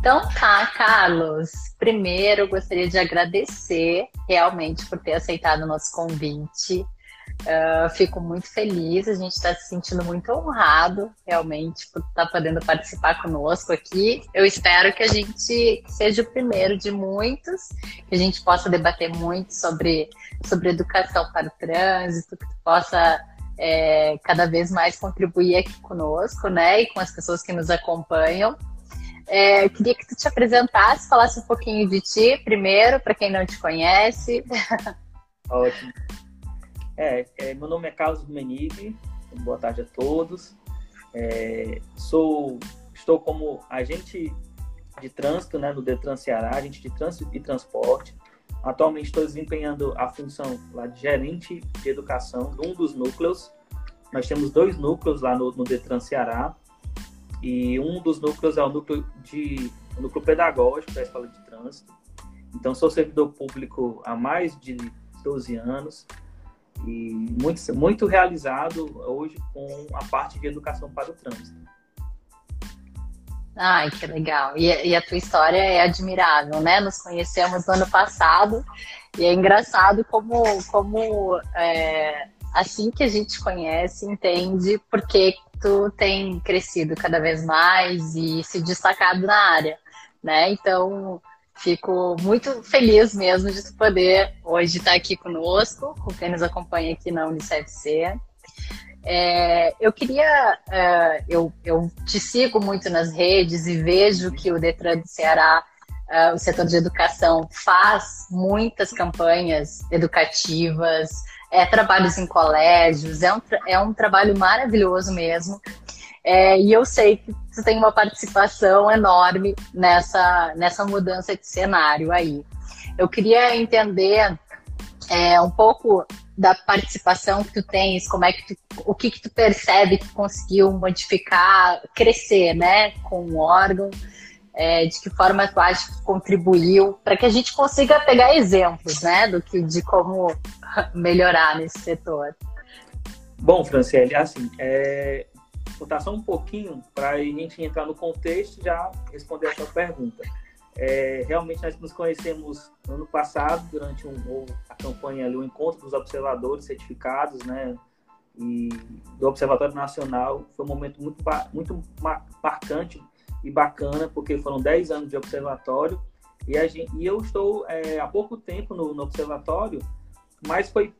Então tá, Carlos. Primeiro, gostaria de agradecer realmente por ter aceitado o nosso convite. Uh, fico muito feliz, a gente está se sentindo muito honrado, realmente, por estar tá podendo participar conosco aqui. Eu espero que a gente seja o primeiro de muitos, que a gente possa debater muito sobre, sobre educação para o trânsito, que possa é, cada vez mais contribuir aqui conosco, né, e com as pessoas que nos acompanham. É, queria que tu te apresentasse, falasse um pouquinho de ti primeiro, para quem não te conhece. Ótimo. É, é, meu nome é Carlos Menig, boa tarde a todos. É, sou, estou como agente de trânsito né, no Detran Ceará, agente de trânsito e transporte. Atualmente estou desempenhando a função lá de gerente de educação de um dos núcleos. Nós temos dois núcleos lá no, no Detran Ceará e um dos núcleos é o núcleo de o núcleo pedagógico da Escola de Trânsito. Então sou servidor público há mais de 12 anos e muito, muito realizado hoje com a parte de educação para o trânsito. Ai, que legal. E, e, a tua história é admirável, né? Nos conhecemos no ano passado e é engraçado como, como é, assim que a gente conhece, entende porque tem crescido cada vez mais e se destacado na área, né? Então, Fico muito feliz mesmo de poder hoje estar aqui conosco, com quem nos acompanha aqui na UnicefC. É, eu queria, uh, eu, eu te sigo muito nas redes e vejo que o Detran do Ceará, uh, o setor de educação, faz muitas campanhas educativas, é, trabalhos em colégios, é um, é um trabalho maravilhoso mesmo. É, e eu sei que você tem uma participação enorme nessa, nessa mudança de cenário aí. Eu queria entender é, um pouco da participação que tu tens, como é que tu, o que que tu percebe que conseguiu modificar, crescer, né, com o órgão, é, de que forma acha que contribuiu, para que a gente consiga pegar exemplos, né, do que de como melhorar nesse setor. Bom, Franciele, assim, é, voltar só um pouquinho para a gente entrar no contexto e já responder a sua pergunta. É, realmente nós nos conhecemos no ano passado, durante um, a campanha ali, o encontro dos observadores certificados, né? E do Observatório Nacional. Foi um momento muito, muito marcante e bacana, porque foram 10 anos de observatório. E, a gente, e eu estou é, há pouco tempo no, no observatório, mas foi,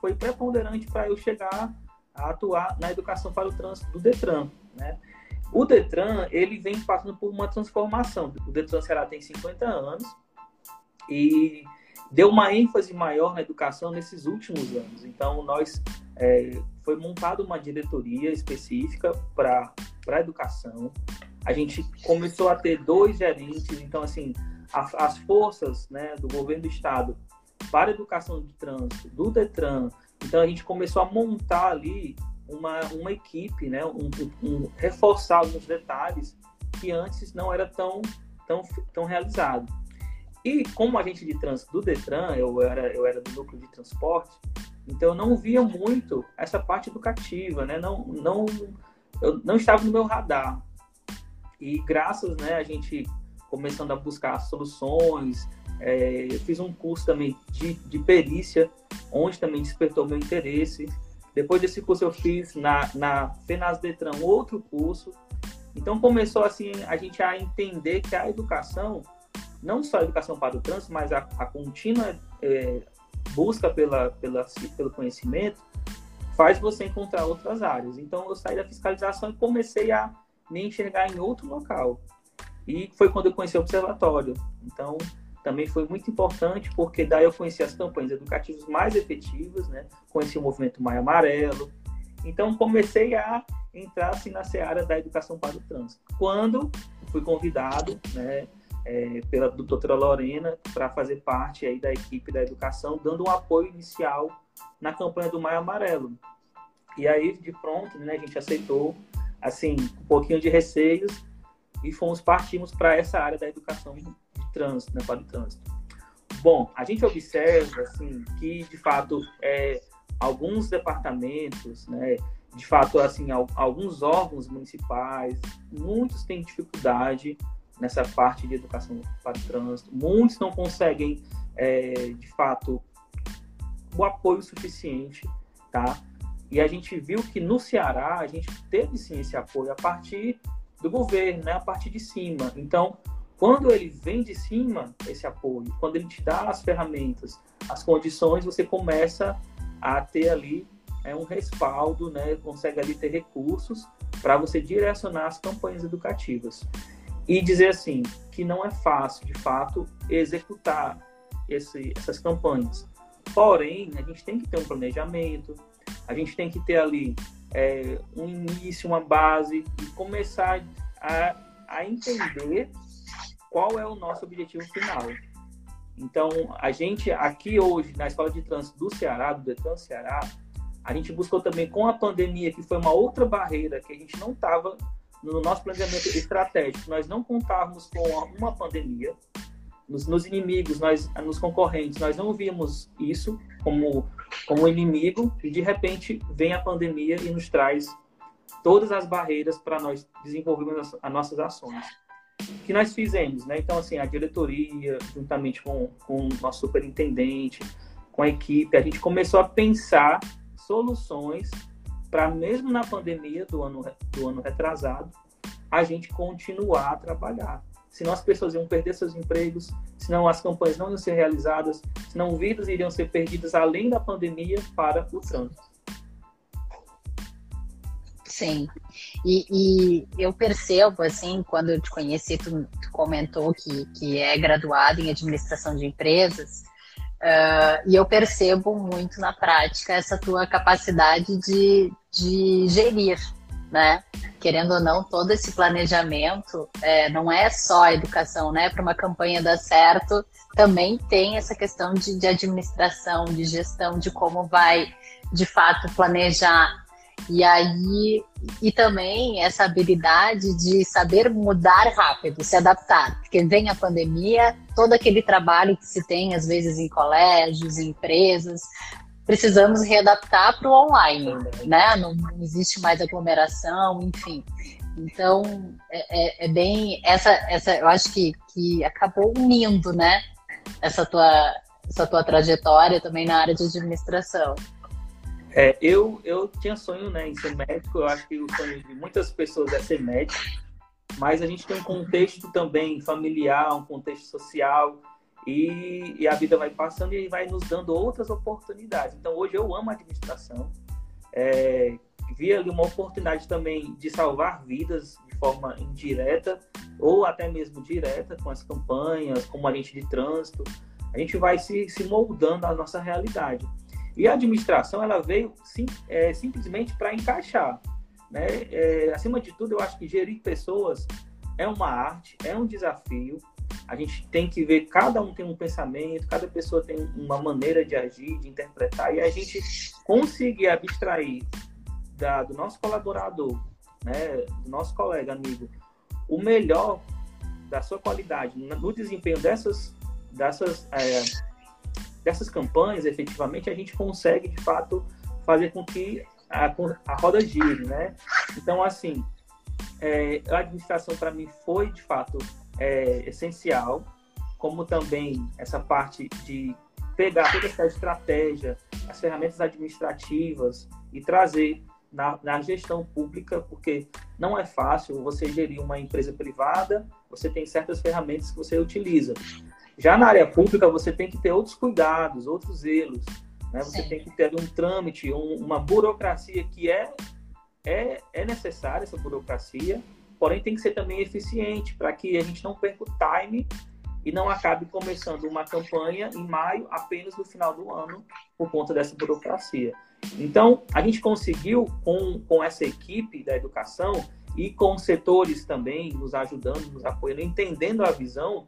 foi preponderante para eu chegar a atuar na educação para o trânsito do Detran, né? O Detran, ele vem passando por uma transformação. O Detran Ceará tem 50 anos e deu uma ênfase maior na educação nesses últimos anos. Então, nós é, foi montada uma diretoria específica para a educação. A gente começou a ter dois gerentes. Então, assim, a, as forças né, do governo do estado para a educação de trânsito, do Detran, então a gente começou a montar ali uma, uma equipe, né? Um, um, reforçar alguns detalhes que antes não era tão, tão, tão realizado. E como agente de trânsito do Detran, eu era, eu era do núcleo de transporte, então eu não via muito essa parte educativa, né? Não, não, eu não estava no meu radar. E graças, né, a gente começando a buscar soluções, é, eu fiz um curso também de, de perícia, onde também despertou meu interesse. Depois desse curso eu fiz na, na Fenaz Detran outro curso. Então começou assim a gente a entender que a educação, não só a educação para o trânsito, mas a, a contínua é, busca pela, pela, pelo conhecimento, faz você encontrar outras áreas. Então eu saí da fiscalização e comecei a me enxergar em outro local. E foi quando eu conheci o observatório. Então também foi muito importante, porque daí eu conheci as campanhas educativas mais efetivas, né? conheci o movimento Maio Amarelo. Então, comecei a entrar assim, na seara da educação para o trânsito. Quando fui convidado né, é, pela doutora Lorena para fazer parte aí da equipe da educação, dando um apoio inicial na campanha do Maio Amarelo. E aí, de pronto, né, a gente aceitou, assim, um pouquinho de receios e fomos partimos para essa área da educação trânsito, né, para o trânsito. Bom, a gente observa assim que de fato é, alguns departamentos, né, de fato assim alguns órgãos municipais, muitos têm dificuldade nessa parte de educação para o trânsito. Muitos não conseguem, é, de fato, o apoio suficiente, tá? E a gente viu que no Ceará a gente teve sim esse apoio a partir do governo, né? A partir de cima. Então, quando ele vem de cima, esse apoio, quando ele te dá as ferramentas, as condições, você começa a ter ali é, um respaldo, né? Consegue ali ter recursos para você direcionar as campanhas educativas. E dizer assim, que não é fácil, de fato, executar esse, essas campanhas. Porém, a gente tem que ter um planejamento, a gente tem que ter ali é, um início, uma base e começar a, a entender qual é o nosso objetivo final. Então, a gente aqui hoje, na Escola de Trânsito do Ceará, do Detran Ceará, a gente buscou também com a pandemia, que foi uma outra barreira que a gente não estava no nosso planejamento estratégico. Nós não contávamos com uma pandemia, nos, nos, inimigos, nós, nos concorrentes, nós não víamos isso como, como inimigo e de repente vem a pandemia e nos traz todas as barreiras para nós desenvolvermos as, as, nossas ações. Que nós fizemos, né? Então, assim, a diretoria, juntamente com, com o nosso superintendente, com a equipe, a gente começou a pensar soluções para, mesmo na pandemia do ano, do ano retrasado, a gente continuar a trabalhar senão as pessoas iam perder seus empregos, senão as campanhas não iam ser realizadas, senão vidas iriam ser perdidas além da pandemia para o trânsito. Sim, e, e, eu percebo, assim, quando eu te conheci, tu, tu comentou que, que é graduado em administração de empresas, uh, e eu percebo muito na prática essa tua capacidade de, de gerir, né? Querendo ou não, todo esse planejamento é, não é só a educação, né? Para uma campanha dar certo, também tem essa questão de, de administração, de gestão, de como vai de fato planejar e aí, e também essa habilidade de saber mudar rápido, se adaptar. Porque vem a pandemia, todo aquele trabalho que se tem, às vezes, em colégios, em empresas, precisamos readaptar para o online, né? Não, não, existe mais aglomeração, enfim. Então, é, é, é, bem essa, essa, eu acho que, que acabou unindo, né? Essa tua, essa tua trajetória também na área de administração. É, eu, eu tinha sonho né, em ser médico, eu acho que o sonho de muitas pessoas é ser médico, mas a gente tem um contexto também familiar, um contexto social, e, e, a vida vai passando e vai nos dando outras oportunidades. Então, hoje eu amo a administração. É, vi ali uma oportunidade também de salvar vidas de forma indireta ou até mesmo direta com as campanhas, como agente de trânsito. A gente vai se, se moldando à nossa realidade. E a administração, ela veio sim, é, simplesmente para encaixar. Né? É, acima de tudo, eu acho que gerir pessoas é uma arte, é um desafio, a gente tem que ver, cada um tem um pensamento, cada pessoa tem uma maneira de agir, de interpretar, e a gente conseguir abstrair da, do nosso colaborador, né, do nosso colega, amigo, o melhor da sua qualidade no desempenho dessas, dessas, é, dessas campanhas, efetivamente, a gente consegue, de fato, fazer com que a, a roda gire, né? Então, assim, é, a administração para mim foi, de fato, é essencial, como também essa parte de pegar toda essa estratégia, as ferramentas administrativas e trazer na, na, gestão pública, porque não é fácil você gerir uma empresa privada, você tem certas ferramentas que você utiliza. Já na área pública, você tem que ter outros cuidados, outros zelos. Né? Você Sim. tem que ter um trâmite, um, uma burocracia que é, é, é necessária, essa burocracia, porém tem que ser também eficiente para que a gente não perca o time e não acabe começando uma campanha em maio apenas no final do ano por conta dessa burocracia. Então, a gente conseguiu, com, com essa equipe da educação e com setores também nos ajudando, nos apoiando, entendendo a visão,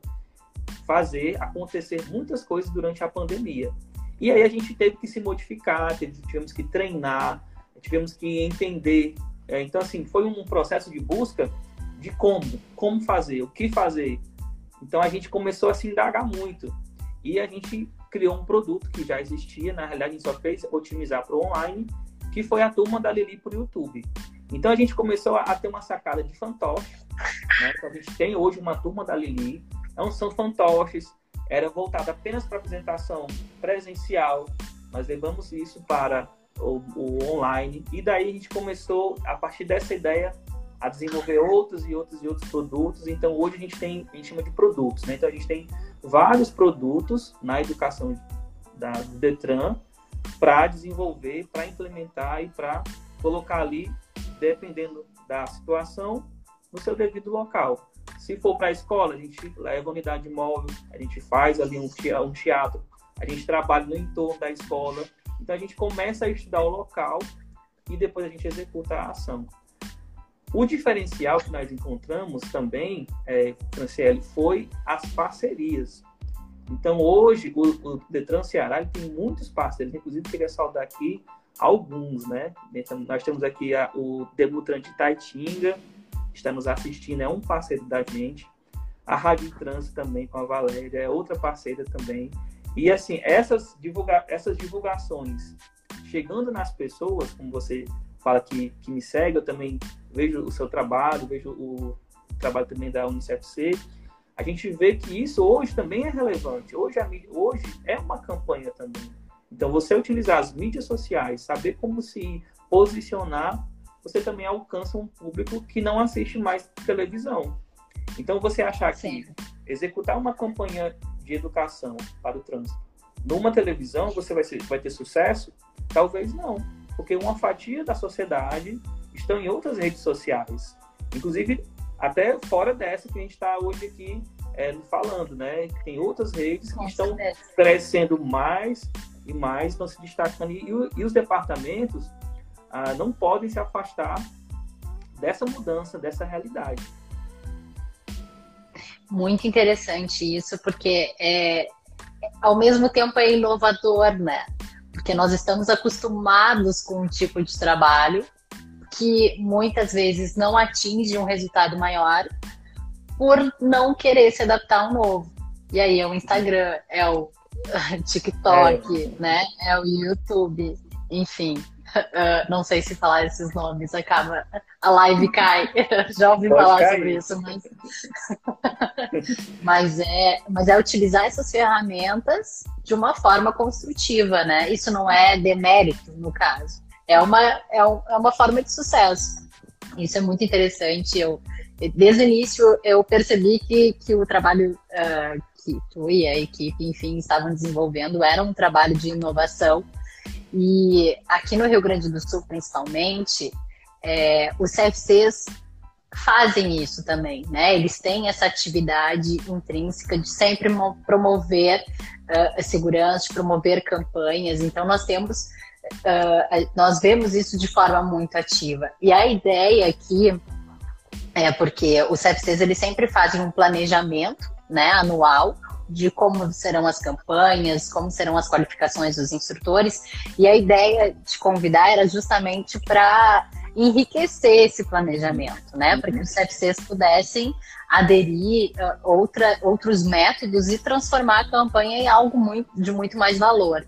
fazer acontecer muitas coisas durante a pandemia. E aí a gente teve que se modificar, tivemos que treinar, tivemos que entender é, então, assim, foi um processo de busca de como, como fazer, o que fazer. Então, a gente começou a se indagar muito. E a gente criou um produto que já existia, na realidade, a gente só fez otimizar para o online, que foi a turma da Lili para o YouTube. Então a gente começou a, ter uma sacada de fantoche, né? Então a gente tem hoje uma turma da Lili, então são fantoches, era voltada apenas para apresentação presencial, nós levamos isso para o, o, online e daí a gente começou a partir dessa ideia a desenvolver outros e outros e outros produtos. Então hoje a gente tem, a gente chama de produtos, né? Então a gente tem vários produtos na educação da, do Detran para desenvolver, para implementar e para colocar ali, dependendo da situação, no seu devido local. Se for para a escola, a gente leva a unidade móvel, a gente faz ali um teatro, a gente trabalha no entorno da escola. Então a gente começa a estudar o local e depois a gente executa a ação. O diferencial que nós encontramos também, é, Franciele, foi as parcerias. Então, hoje, o, o Detran Ceará tem muitos parceiros, inclusive queria saudar aqui alguns, né? Então, nós temos aqui a, o Demutran de Taitinga, está nos assistindo, é um parceiro da gente. A Rádio Trânsito também, com a Valéria, é outra parceira também. E, assim, essas, divulga essas divulgações chegando nas pessoas, como você fala que, que me segue, eu também vejo o seu trabalho, vejo o trabalho também da UnicefC, a gente vê que isso hoje também é relevante. Hoje, a, hoje é uma campanha também. Então, você utilizar as mídias sociais, saber como se posicionar, você também alcança um público que não assiste mais televisão. Então, você achar que executar uma campanha de educação para o trânsito numa televisão, você vai, ser, vai ter sucesso? Talvez não, porque uma fatia da sociedade estão em outras redes sociais. Inclusive, até fora dessa que a gente está hoje aqui é, falando, né? Tem outras redes que estão crescendo mais e mais, estão se destacando. E, e os departamentos ah, não podem se afastar dessa mudança, dessa realidade. Muito interessante isso, porque é, ao mesmo tempo é inovador, né? Porque nós estamos acostumados com um tipo de trabalho que muitas vezes não atinge um resultado maior por não querer se adaptar ao novo. E aí é o Instagram, é o TikTok, é. né? É o YouTube, enfim. Uh, não sei se falar esses nomes acaba a live cai. Já ouvi Pode falar cair. sobre isso, mas mas é, mas é utilizar essas ferramentas de uma forma construtiva, né? Isso não é demérito no caso é uma, é, um, é uma forma de sucesso. Isso é muito interessante. Eu, desde o início, eu percebi que, que o trabalho uh, que tu e a equipe, enfim, estavam desenvolvendo era um trabalho de inovação. E aqui no Rio Grande do Sul, principalmente, é, os CFCs fazem isso também, né? Eles têm essa atividade intrínseca de sempre promover uh, segurança, de promover campanhas. Então, nós temos uh, nós vemos isso de forma muito ativa. E a ideia aqui é porque os CFCs eles sempre fazem um planejamento né, anual de como serão as campanhas, como serão as qualificações dos instrutores. E a ideia de convidar era justamente para enriquecer esse planejamento, né? Para que os CFCs pudessem aderir uh, outra, outros métodos e transformar a campanha em algo muito, de muito mais valor.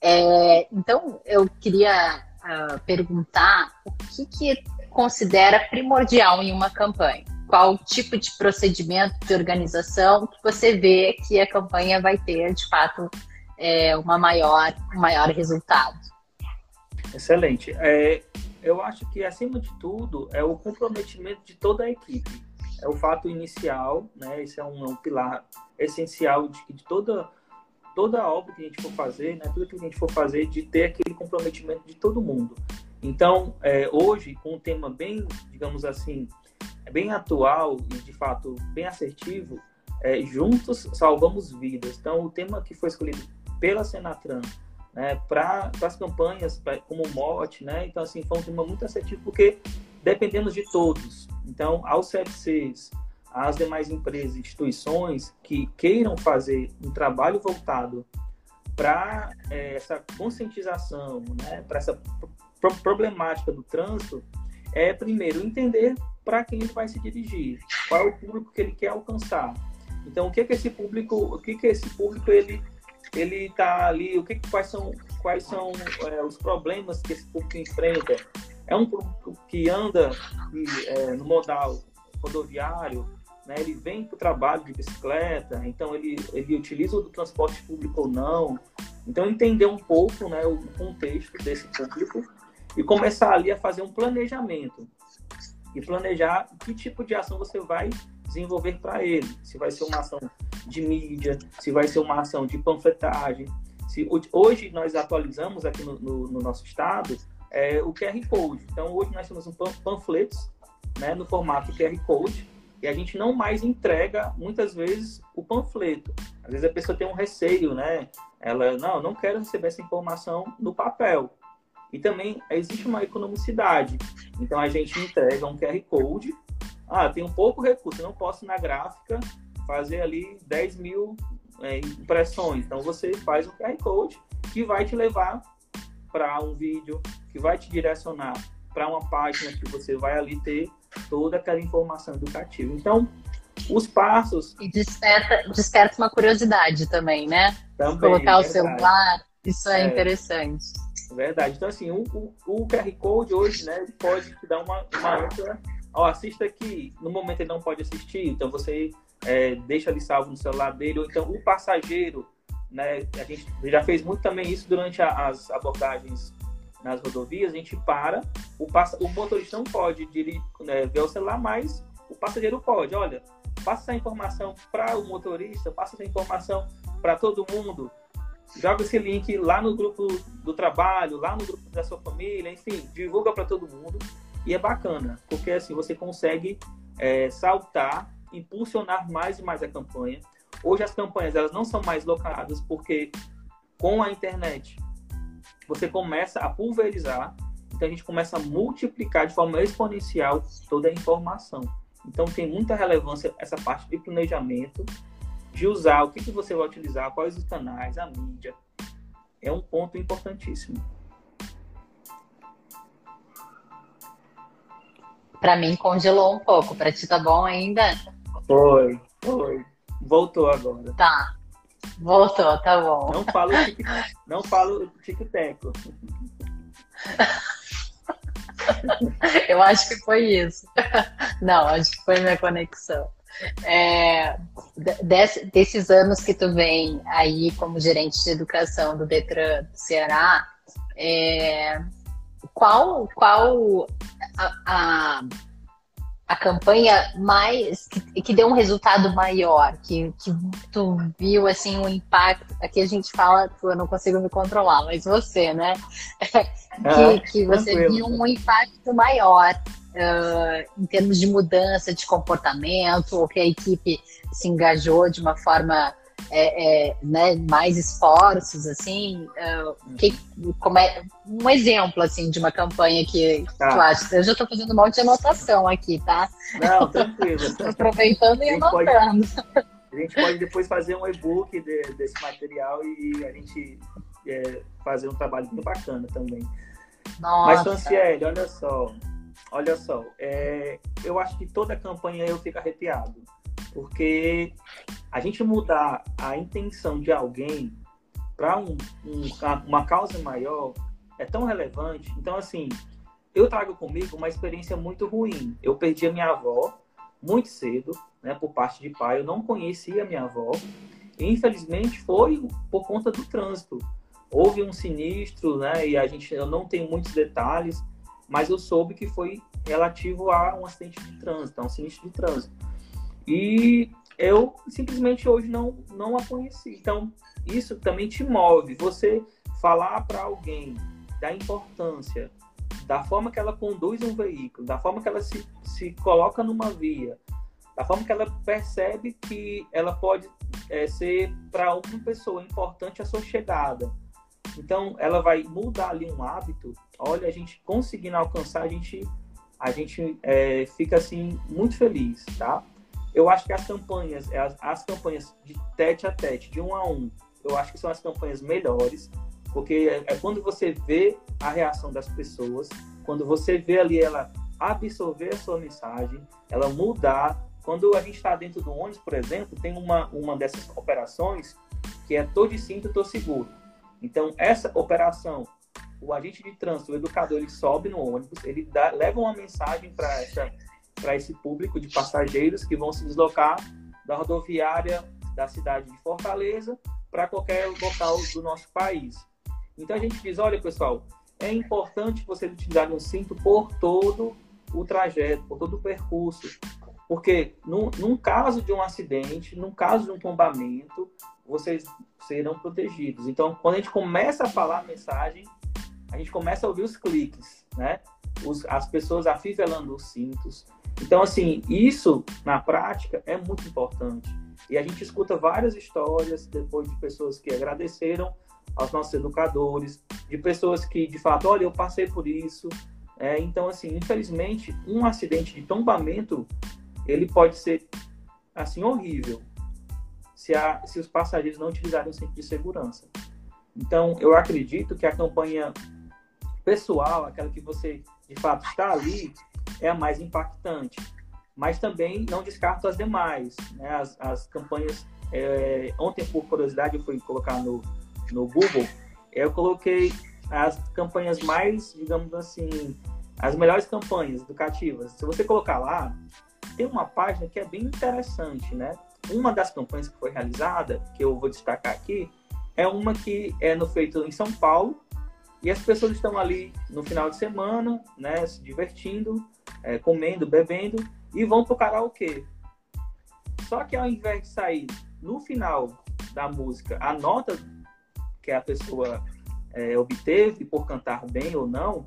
É, então, eu queria uh, perguntar o que, que considera primordial em uma campanha? Qual tipo de procedimento de organização que você vê que a campanha vai ter, de fato, é, uma maior, um maior resultado? Excelente. É, eu acho que, acima de tudo, é o comprometimento de toda a equipe. É o fato inicial, né? Esse é um, é um pilar essencial de, de toda toda a obra que a gente for fazer, né, tudo que a gente for fazer, de ter aquele comprometimento de todo mundo. Então, é, hoje, com um tema bem, digamos assim, bem atual e de fato bem assertivo, é, juntos salvamos vidas. Então, o tema que foi escolhido pela Senatran né, para as campanhas, pra, como mote, né, então, assim, foi um tema muito assertivo porque dependemos de todos. Então, aos CFCs, as demais empresas e instituições que queiram fazer um trabalho voltado para é, essa conscientização, né, para essa pro problemática do trânsito, é primeiro entender para quem ele vai se dirigir, qual é o público que ele quer alcançar. Então, o que que esse público, o que que esse público ele ele está ali, o que, quais são quais são é, os problemas que esse público enfrenta, é um público que anda é, no modal rodoviário, né, ele vem para o trabalho de bicicleta, então ele, ele utiliza o transporte público ou não. Então, entender um pouco né, o contexto desse público e começar ali a fazer um planejamento. E planejar que tipo de ação você vai desenvolver para ele. Se vai ser uma ação de mídia, se vai ser uma ação de panfletagem. Se, hoje nós atualizamos aqui no, no, no nosso estado é, o QR Code. Então, hoje nós temos um panfletos né, no formato QR Code e a gente não mais entrega, muitas vezes, o panfleto. Às vezes a pessoa tem um receio, né? Ela, não, não quero receber essa informação no papel. E também existe uma economicidade. Então a gente entrega um QR Code. Ah, tem um pouco recurso, eu não posso na gráfica fazer ali 10 mil é, impressões. Então você faz um QR Code que vai te levar para um vídeo, que vai te direcionar para uma página que você vai ali ter toda aquela informação educativa. Então, os passos. E desperta, desperta uma curiosidade também, né? Também, Colocar o celular, isso é, é, interessante. Verdade. Então, assim, o, o, o QR Code hoje, né, ele pode te dar uma, uma outra. Ó, assista aqui. No momento ele não pode assistir, então você é, deixa ali salvo no celular dele. Ou então, o passageiro, né, a gente já fez muito também isso durante a, as abordagens nas rodovias, a gente para, o, passa, o motorista não pode dirigir, né, ver o celular, mas o passageiro pode. Olha, passa essa informação para o motorista, passa essa informação para todo mundo. Joga esse link lá no grupo do trabalho, lá no grupo da sua família, enfim, divulga para todo mundo. E é bacana, porque assim você consegue é, saltar, impulsionar mais e mais a campanha. Hoje as campanhas elas não são mais localizadas porque com a internet você começa a pulverizar, então a gente começa a multiplicar de forma exponencial toda a informação. Então tem muita relevância essa parte de planejamento, de usar o que, que você vai utilizar, quais os canais, a mídia. É um ponto importantíssimo. Para mim congelou um pouco. Para ti tá bom ainda? Foi, foi. Voltou agora. Tá. Voltou, tá bom. Não falo não falo tic-teco. Eu acho que foi isso. Não, acho que foi minha conexão. É, desse, desses anos que tu vem aí como gerente de educação do Detran do Ceará, é, qual, qual a, a a campanha mais que, que, deu um resultado maior, que, que tu viu assim um impacto. Aqui a gente fala, tu, eu não consigo me controlar, mas você, né? que, ah, que você tranquilo. viu um impacto maior uh, em termos de mudança de comportamento, ou que a equipe se engajou de uma forma é, é, né, mais esforços, assim, uh, que, como é, um exemplo, assim, de uma campanha que tá. tu acha. Eu já estou fazendo um monte de anotação aqui, tá? Não, tranquilo. aproveitando e anotando. Pode, a gente pode depois fazer um e-book de, desse material e a gente é, fazer um trabalho bem bacana também. Nossa. Mas, Franciele, olha só, olha só, é, eu acho que toda campanha eu fico arrepiado porque a gente mudar a intenção de alguém para um, um, uma causa maior é tão relevante. Então, assim, eu trago comigo uma experiência muito ruim. Eu perdi a minha avó muito cedo, né, por parte de pai. Eu não conhecia a minha avó. E, infelizmente, foi por conta do trânsito. Houve um sinistro, né, e a gente, eu não tenho muitos detalhes, mas eu soube que foi relativo a um acidente de trânsito, a um sinistro de trânsito. E eu simplesmente hoje não, não a conheci. Então, isso também te move. Você falar para alguém da importância, da forma que ela conduz um veículo, da forma que ela se, se coloca numa via, da forma que ela percebe que ela pode é, ser para uma pessoa importante a sua chegada. Então, ela vai mudar ali um hábito. Olha, a gente conseguindo alcançar, a gente, a gente é, fica assim muito feliz, tá? Eu acho que as campanhas, as, as campanhas de tete a tete, de um a um, eu acho que são as campanhas melhores, porque é, é quando você vê a reação das pessoas, quando você vê ali ela absorver a sua mensagem, ela mudar. Quando a gente está dentro do ônibus, por exemplo, tem uma, uma dessas operações que é tô de cinto, tô seguro. Então, essa operação, o agente de trânsito, o educador, ele sobe no ônibus, ele dá, leva uma mensagem para esse público de passageiros que vão se deslocar da rodoviária da cidade de Fortaleza para qualquer local do nosso país. Então a gente diz, olha pessoal, é importante você utilizar um cinto por todo o trajeto, por todo o percurso, porque num, num caso de um acidente, num caso de um tombamento, vocês serão protegidos. Então, quando a gente começa a falar a mensagem, a gente começa a ouvir os cliques, né? Os, as pessoas afivelando os cintos. Então, assim, isso na prática é muito importante. E a gente escuta várias histórias depois de pessoas que agradeceram aos nossos educadores, de pessoas que de fato, olha, eu passei por isso. É, então, assim, infelizmente, um acidente de tombamento ele pode ser assim horrível se, a, se os passageiros não utilizarem o cinto de segurança. Então, eu acredito que a campanha pessoal, aquela que você de fato está ali, é a mais impactante. Mas também não descarto as demais. Né? As, as campanhas. É, ontem, por curiosidade, eu fui colocar no, no Google, eu coloquei as campanhas mais, digamos assim, as melhores campanhas educativas. Se você colocar lá, tem uma página que é bem interessante, né? Uma das campanhas que foi realizada, que eu vou destacar aqui, é uma que é no feito em São Paulo, e as pessoas estão ali no final de semana, né, se divertindo, é, comendo, bebendo, e vão pro karaokê. Só que ao invés de sair no final da música a nota que a pessoa é, obteve por cantar bem ou não,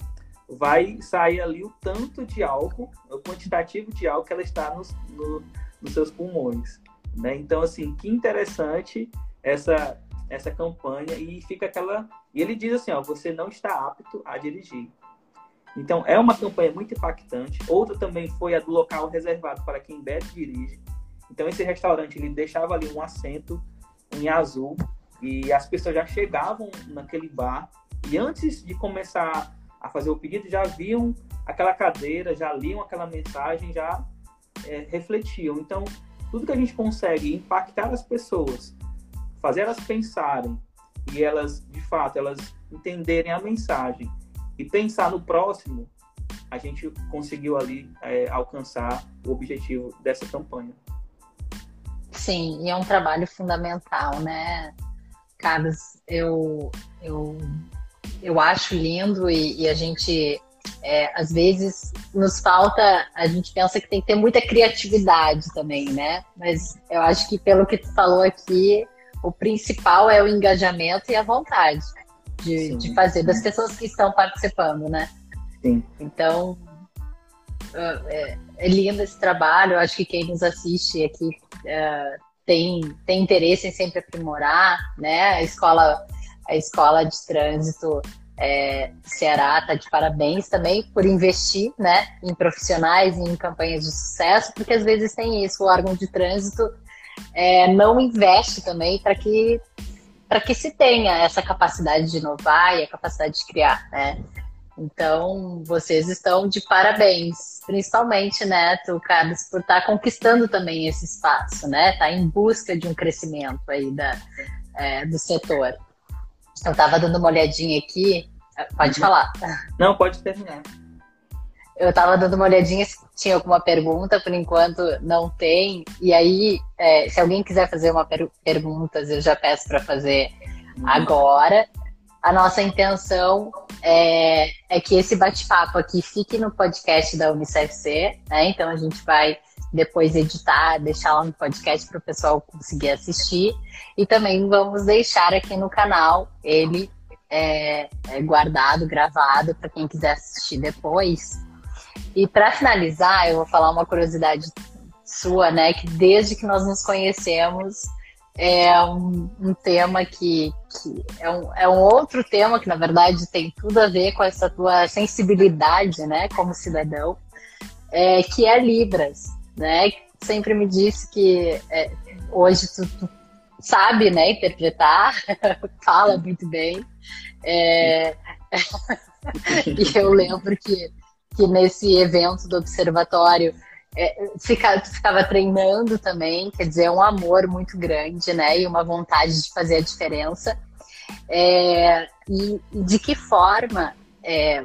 vai sair ali o tanto de álcool, o quantitativo de álcool que ela está nos, no, nos seus pulmões. Né? Então, assim, que interessante essa, essa campanha e fica aquela. E ele diz assim: ó, você não está apto a dirigir. Então, é uma campanha muito impactante. Outra também foi a do local reservado para quem bebe e dirige. Então, esse restaurante ele deixava ali um assento em azul e as pessoas já chegavam naquele bar e antes de começar a fazer o pedido já viam aquela cadeira, já liam aquela mensagem, já é, refletiam. Então, tudo que a gente consegue impactar as pessoas, fazer elas pensarem e elas, de fato, elas entenderem a mensagem e pensar no próximo, a gente conseguiu ali é, alcançar o objetivo dessa campanha. Sim, e é um trabalho fundamental, né, Carlos? Eu, eu, eu acho lindo e, e a gente é, às vezes nos falta, a gente pensa que tem que ter muita criatividade também, né? Mas eu acho que pelo que tu falou aqui, o principal é o engajamento e a vontade de, de fazer das pessoas que estão participando, né? Sim. Então, é, é lindo esse trabalho. Eu acho que quem nos assiste aqui é, tem, tem interesse em sempre aprimorar, né? A escola, a escola de trânsito é, Ceará está de parabéns também por investir né, em profissionais e em campanhas de sucesso, porque às vezes tem isso, o órgão de trânsito é, não investe também para que para que se tenha essa capacidade de inovar e a capacidade de criar, né? Então, vocês estão de parabéns, principalmente, né, tu, Carlos, por estar tá conquistando também esse espaço, né? Tá em busca de um crescimento aí da, é, do setor. Eu estava dando uma olhadinha aqui. Pode uhum. falar. Não, pode terminar. Eu estava dando uma olhadinha se tinha alguma pergunta, por enquanto não tem. E aí, é, se alguém quiser fazer uma per perguntas, eu já peço para fazer uhum. agora. A nossa intenção é, é que esse bate-papo aqui fique no podcast da UnicefC, né? Então a gente vai depois editar, deixar lá no podcast para o pessoal conseguir assistir. E também vamos deixar aqui no canal ele é, é guardado, gravado, para quem quiser assistir depois. E para finalizar, eu vou falar uma curiosidade sua, né? Que desde que nós nos conhecemos, é um, um tema que, que é, um, é um outro tema que, na verdade, tem tudo a ver com essa tua sensibilidade, né? Como cidadão, é, que é Libras né? Sempre me disse que é, hoje tu, tu, sabe, né, interpretar, fala muito bem. É... e eu lembro que, que nesse evento do observatório é, fica, tu ficava treinando também, quer dizer, é um amor muito grande, né? E uma vontade de fazer a diferença. É, e de que forma é,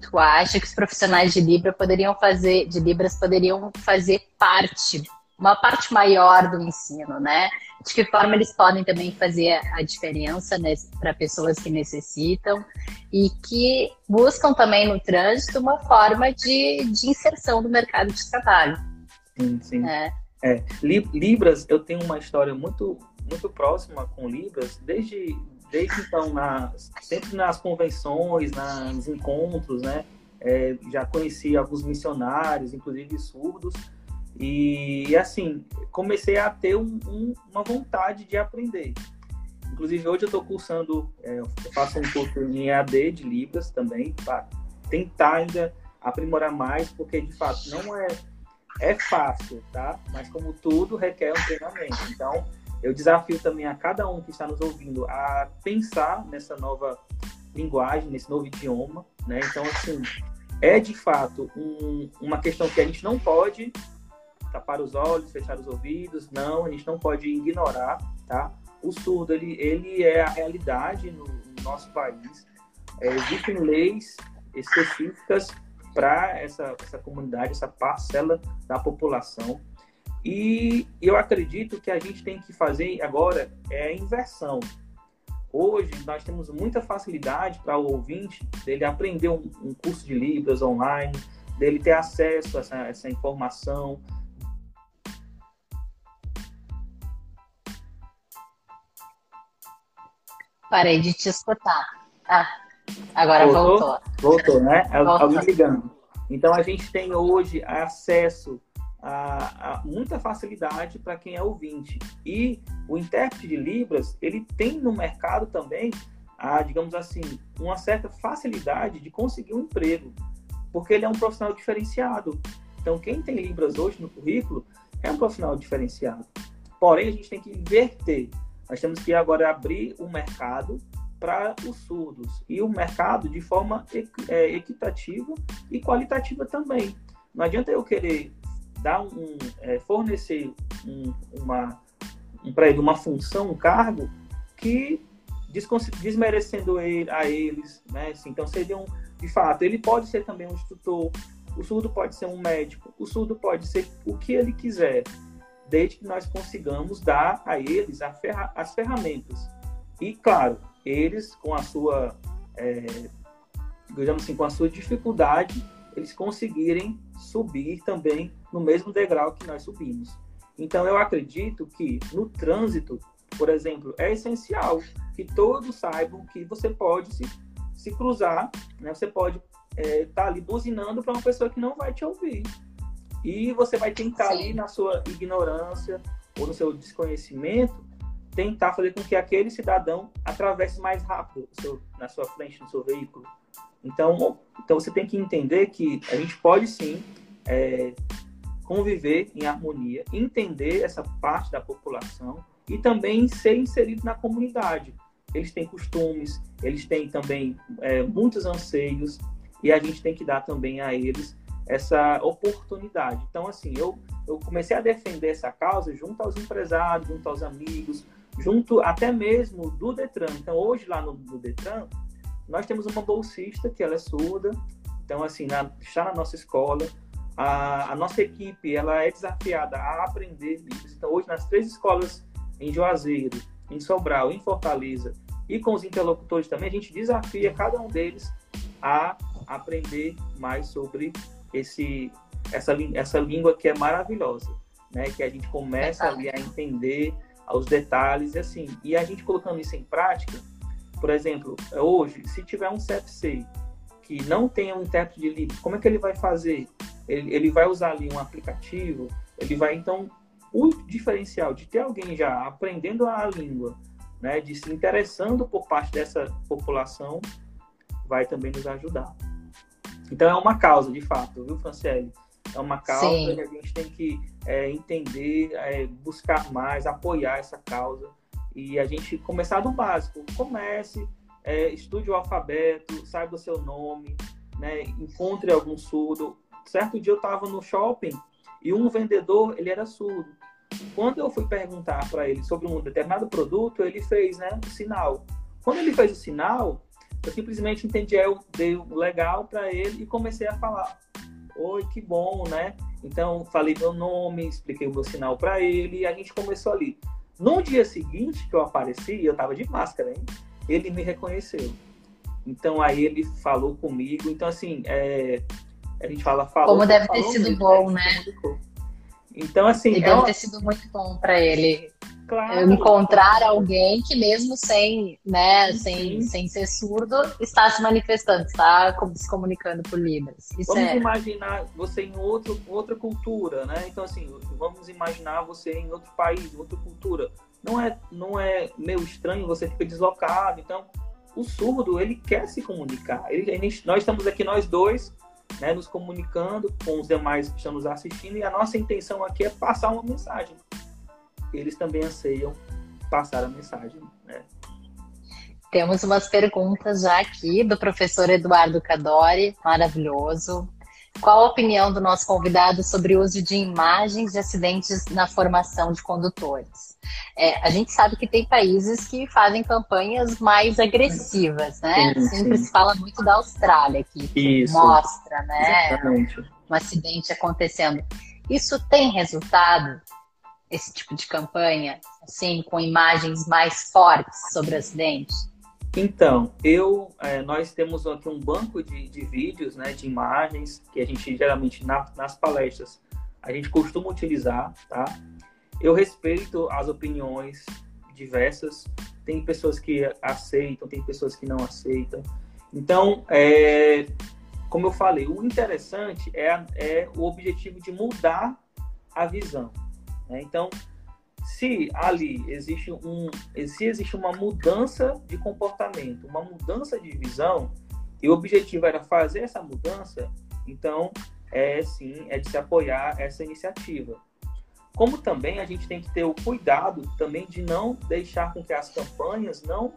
tu acha que os profissionais de Libra poderiam fazer, de Libras poderiam fazer parte, uma parte maior do ensino, né? De que forma eles podem também fazer a diferença né, para pessoas que necessitam e que buscam também no trânsito uma forma de, de inserção no mercado de trabalho. Sim, sim. É. É. Libras, eu tenho uma história muito, muito próxima com Libras, desde, desde então, na, sempre nas convenções, nos encontros, né? É, já conheci alguns missionários, inclusive surdos, e assim, comecei a ter um, um, uma vontade de aprender. Inclusive, hoje eu estou cursando, é, eu faço um curso em EAD de Libras também, para tentar ainda aprimorar mais, porque de fato não é, é fácil, tá? Mas como tudo, requer um treinamento. Então, eu desafio também a cada um que está nos ouvindo a pensar nessa nova linguagem, nesse novo idioma, né? Então, assim, é de fato um, uma questão que a gente não pode tapar os olhos, fechar os ouvidos, não, a gente não pode ignorar, tá? O surdo, ele, ele é a realidade no, no nosso país. É, existem leis específicas para essa, essa comunidade, essa parcela da população. E eu acredito que a gente tem que fazer agora é a inversão. Hoje nós temos muita facilidade para o ouvinte dele aprender um, um, curso de Libras online, dele ter acesso a essa, essa informação. Parei de te escutar. Ah, agora voltou. Voltou, voltou né? Voltou. Alguém ligando. Então a gente tem hoje acesso a, a muita facilidade para quem é ouvinte. E o intérprete de Libras, ele tem no mercado também, a, digamos assim, uma certa facilidade de conseguir um emprego, porque ele é um profissional diferenciado. Então, quem tem Libras hoje no currículo é um profissional diferenciado. Porém, a gente tem que inverter. Nós temos que agora abrir o mercado para os surdos e o mercado de forma é, equitativa e qualitativa também. Não adianta eu querer dar um, é, fornecer um, uma, um, para ele uma função, um cargo que desmerecendo ele, a eles, né? Assim, então seriam, de fato, ele pode ser também um instrutor, o surdo pode ser um médico, o surdo pode ser o que ele quiser, desde que nós consigamos dar a eles a ferra as ferramentas. E, claro, eles, com a sua, é, digamos assim, com a sua dificuldade, eles conseguirem subir também no mesmo degrau que nós subimos. Então, eu acredito que no trânsito, por exemplo, é essencial que todos saibam que você pode se, se cruzar, né? você pode estar é, tá ali buzinando para uma pessoa que não vai te ouvir. E você vai tentar Sim. ali na sua ignorância ou no seu desconhecimento tentar fazer com que aquele cidadão atravesse mais rápido seu, na sua frente, no seu veículo. Então, então você tem que entender que a gente pode sim é, conviver em harmonia, entender essa parte da população e também ser inserido na comunidade. Eles têm costumes, eles têm também é, muitos anseios e a gente tem que dar também a eles essa oportunidade. Então, assim, eu, eu comecei a defender essa causa junto aos empresários, junto aos amigos, junto até mesmo do Detran. Então, hoje lá no, no Detran, nós temos uma bolsista que ela é surda, então, assim, na, está na nossa escola, a, a, nossa equipe ela é desafiada a aprender. Então, hoje, nas três escolas em Juazeiro, em Sobral, em Fortaleza e com os interlocutores também, a gente desafia cada um deles a aprender mais sobre esse, essa, essa língua que é maravilhosa, né? Que a gente começa ali a entender aos detalhes, e assim. E a gente colocando isso em prática, por exemplo, hoje, se tiver um CFC que não tenha um intérprete de Libras, como é que ele vai fazer? Ele, ele vai usar ali um aplicativo, ele vai então o diferencial de ter alguém já aprendendo a língua, né, de se interessando por parte dessa população, vai também nos ajudar. Então é uma causa, de fato, viu, Franciele? É uma causa Sim. que a gente tem que é, entender, é, buscar mais, apoiar essa causa e a gente começar do básico. Comece, é, estude o alfabeto, saiba o seu nome, né, encontre algum surdo. Certo dia eu estava no shopping e um vendedor ele era surdo. Quando eu fui perguntar para ele sobre um determinado produto, ele fez né, um sinal. Quando ele fez o sinal, eu simplesmente entendi, eu dei o legal para ele e comecei a falar. Oi, que bom, né? Então, falei meu nome, expliquei o meu sinal para ele e a gente começou ali. No dia seguinte que eu apareci, eu tava de máscara, hein? Ele me reconheceu. Então, aí ele falou comigo. Então, assim, é, a gente fala, falou. Como deve ter sido mesmo, bom, né? Então, assim. E é deve uma... ter sido muito bom para ele claro. encontrar alguém que mesmo sem, né, sem, sem ser surdo, está se manifestando, está se comunicando por Libras. Isso vamos é... imaginar você em outro, outra cultura, né? Então, assim, vamos imaginar você em outro país, outra cultura. Não é, não é meio estranho, você fica deslocado. Então, o surdo, ele quer se comunicar. Ele, ele, nós estamos aqui, nós dois, né, nos comunicando com os demais que estão nos assistindo, e a nossa intenção aqui é passar uma mensagem eles também anseiam passar a mensagem. Né? Temos umas perguntas já aqui do professor Eduardo Cadori, maravilhoso. Qual a opinião do nosso convidado sobre o uso de imagens de acidentes na formação de condutores? É, a gente sabe que tem países que fazem campanhas mais agressivas, né? Sim, Sempre sim. se fala muito da Austrália, que, que mostra, né? Exatamente. Um acidente acontecendo. Isso tem resultado? Esse tipo de campanha, assim, com imagens mais fortes sobre o acidente? Então, eu, é, nós temos aqui um banco de, de, vídeos, né, de imagens, que a gente geralmente na, nas palestras a gente costuma utilizar, tá? Eu respeito as opiniões diversas. Tem pessoas que aceitam, tem pessoas que não aceitam. Então, é, como eu falei, o interessante é, é o objetivo de mudar a visão. Né? Então, se ali existe um, se existe uma mudança de comportamento, uma mudança de visão, e o objetivo era fazer essa mudança, então é sim, é de se apoiar essa iniciativa. Como também a gente tem que ter o cuidado também de não deixar com que as campanhas não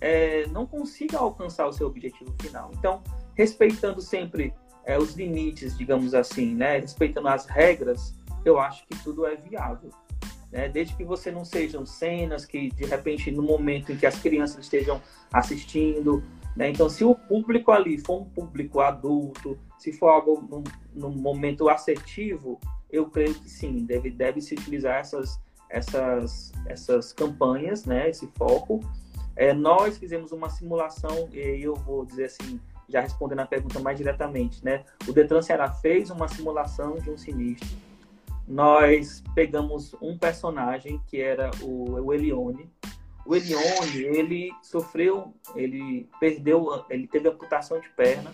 é, não consigam alcançar o seu objetivo final. Então, respeitando sempre é, os limites, digamos assim, né? respeitando as regras eu acho que tudo é viável. Né? Desde que você não sejam cenas que, de repente, no momento em que as crianças estejam assistindo, né? Então, se o público ali for um público adulto, se for algo num, num momento assertivo, eu creio que sim, deve, deve se utilizar essas, essas, essas campanhas, né? Esse foco. É, nós fizemos uma simulação, e eu vou dizer assim, já respondendo a pergunta mais diretamente, né? O Detran Ceará fez uma simulação de um sinistro nós pegamos um personagem que era o, o Elione. O Elione, ele sofreu, ele perdeu, ele teve amputação de perna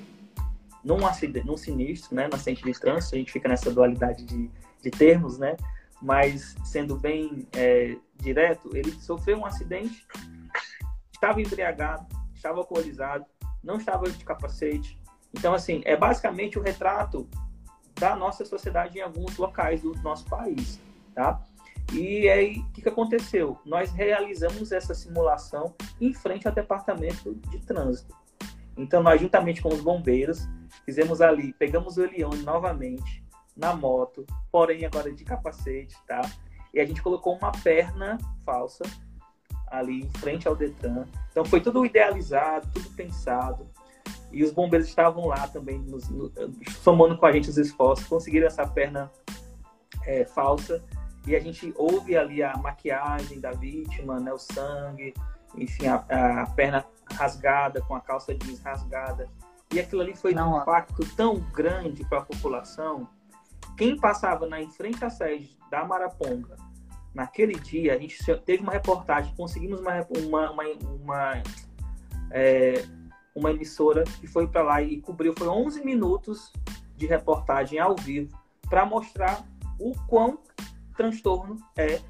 num acidente, num sinistro, né, no acidente de trânsito. A gente fica nessa dualidade de, de termos, né? Mas sendo bem é, direto, ele sofreu um acidente, estava embriagado, estava alcoolizado, não estava de capacete. Então, assim, é basicamente o retrato da nossa sociedade em alguns locais do nosso país, tá? E aí, o que, que aconteceu? Nós realizamos essa simulação em frente ao departamento de trânsito. Então, nós, juntamente com os bombeiros, fizemos ali, pegamos o Elione novamente na moto, porém agora de capacete, tá? E a gente colocou uma perna falsa ali em frente ao Detran. Então, foi tudo idealizado, tudo pensado. E os bombeiros estavam lá também, nos, no, somando com a gente os esforços, conseguiram essa perna é, falsa. E a gente ouve ali a maquiagem da vítima, né, o sangue, enfim, a, a perna rasgada, com a calça jeans rasgada. E aquilo ali foi Não. um impacto tão grande para a população. Quem passava na em frente à sede da Maraponga, naquele dia, a gente teve uma reportagem, conseguimos uma, uma, uma, uma é, uma emissora que foi para lá e cobriu, foi 11 minutos de reportagem ao vivo para mostrar o quão transtorno é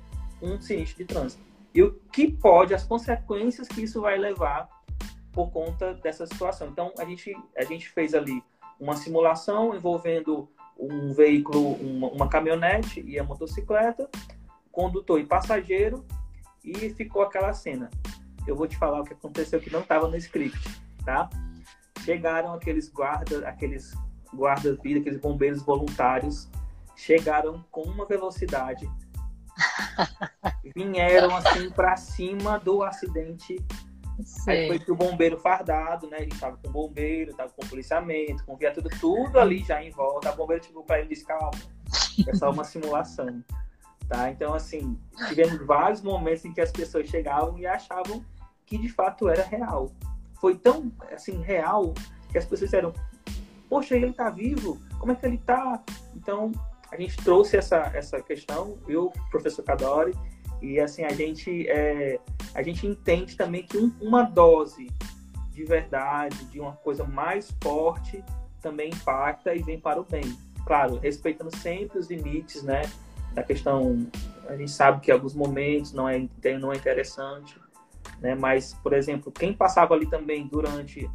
um sinistro de trânsito e o que pode, as consequências que isso vai levar por conta dessa situação. Então, a gente, a gente fez ali uma simulação envolvendo um veículo, uma, uma caminhonete e a motocicleta, condutor e passageiro, e ficou aquela cena. Eu vou te falar o que aconteceu que não estava no script tá? Chegaram aqueles guardas, aqueles guardas-vida, aqueles bombeiros voluntários, chegaram com uma velocidade, vieram assim para cima do acidente Sim. Aí foi pro bombeiro fardado, né? A gente tava com bombeiro, tava com policiamento, com viatura, tudo ali já em volta. A bombeiro chegou para ele e disse, calma, é só uma simulação. Tá? Então, assim, tivemos vários momentos em que as pessoas chegavam e achavam que de fato era real. Foi tão, assim, real que as pessoas disseram, poxa, ele tá vivo? Como é que ele tá? Então, a gente trouxe essa, essa questão, eu, professor Cadori, e assim, a gente, é, a gente entende também que um, uma dose de verdade, de uma coisa mais forte, também impacta e vem para o bem. Claro, respeitando sempre os limites, né? Da questão, a gente sabe que alguns momentos não é, não é interessante, né? Mas, por exemplo, quem passava ali também durante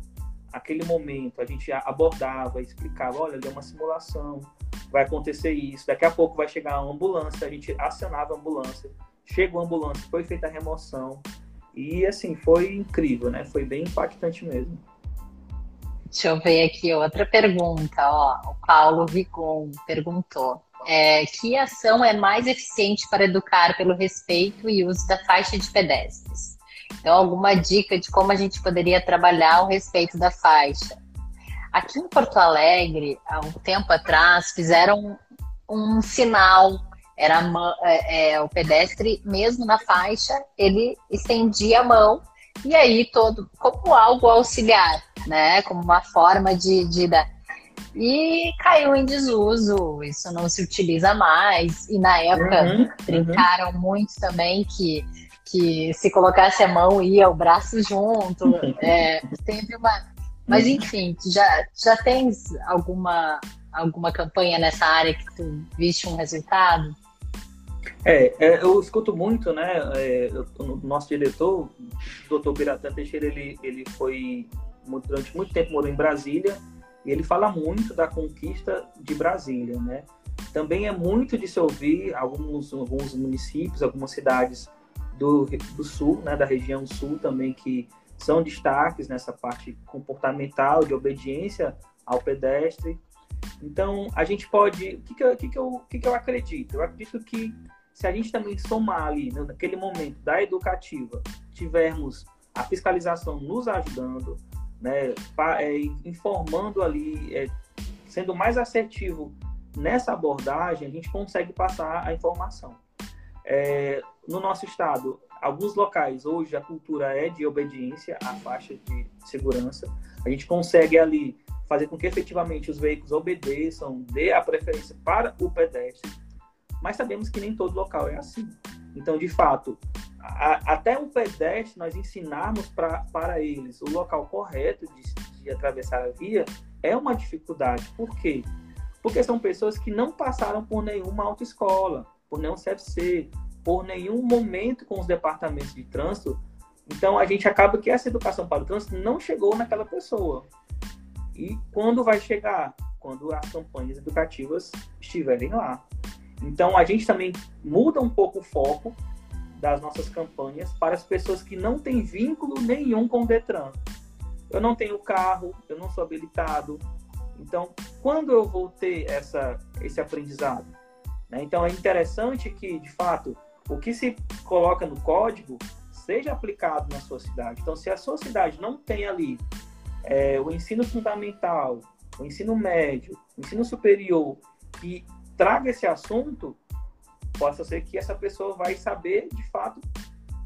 aquele momento, a gente abordava, explicava, olha, ali é uma simulação, vai acontecer isso, daqui a pouco vai chegar a ambulância, a gente acionava a ambulância, chegou a ambulância, foi feita a remoção, e assim, foi incrível, né? Foi bem impactante mesmo. Deixa eu ver aqui outra pergunta, ó. O Paulo Vicon perguntou. É, que ação é mais eficiente para educar pelo respeito e uso da faixa de pedestres? Então, alguma dica de como a gente poderia trabalhar o respeito da faixa? Aqui em Porto Alegre, há um tempo atrás, fizeram um, um sinal. Era é, é, o pedestre, mesmo na faixa, ele estendia a mão e aí todo como algo auxiliar, né? Como uma forma de, de dar. E caiu em desuso, isso não se utiliza mais. E na época uhum, uhum. brincaram uhum. muito também que, que se colocasse a mão ia o braço junto. é, teve uma mas uhum. enfim, já, já tens alguma, alguma campanha nessa área que tu viste um resultado? É, é eu escuto muito, né? É, o nosso diretor, o doutor Biratã Teixeira, ele, ele foi durante muito tempo morou em Brasília e ele fala muito da conquista de Brasília, né? Também é muito de se ouvir alguns, alguns municípios, algumas cidades do, do sul, né, da região sul também que são destaques nessa parte comportamental, de obediência ao pedestre. Então, a gente pode. O que, que, eu, que, que, eu, que, que eu acredito? Eu acredito que se a gente também somar ali, né, naquele momento da educativa, tivermos a fiscalização nos ajudando, né, é, informando ali, é, sendo mais assertivo nessa abordagem, a gente consegue passar a informação. É, no nosso estado, alguns locais hoje a cultura é de obediência à faixa de segurança. A gente consegue ali fazer com que efetivamente os veículos obedeçam, dê a preferência para o pedestre, mas sabemos que nem todo local é assim. Então, de fato, a, até um pedestre nós ensinarmos pra, para eles o local correto de, de atravessar a via é uma dificuldade. Por quê? Porque são pessoas que não passaram por nenhuma autoescola, por nenhum CFC, por nenhum momento com os departamentos de trânsito. Então a gente acaba que essa educação para o trânsito não chegou naquela pessoa. E quando vai chegar? Quando as campanhas educativas estiverem lá. Então a gente também muda um pouco o foco das nossas campanhas para as pessoas que não têm vínculo nenhum com o Detran. Eu não tenho carro, eu não sou habilitado. Então, quando eu vou ter essa, esse aprendizado? Né? Então, é interessante que, de fato, o que se coloca no código seja aplicado na sua cidade. Então, se a sua cidade não tem ali é, o ensino fundamental, o ensino médio, o ensino superior, que traga esse assunto, possa ser que essa pessoa vai saber, de fato,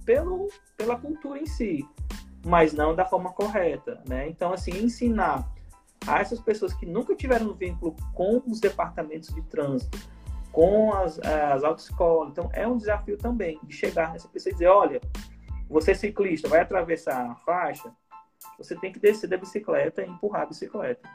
pelo, pela cultura em si, mas não da forma correta, né? Então, assim, ensinar a essas pessoas que nunca tiveram vínculo com os departamentos de trânsito, com as, as autoescolas. Então, é um desafio também de chegar nessa pessoa e dizer: olha, você ciclista vai atravessar a faixa, você tem que descer da bicicleta e empurrar a bicicleta.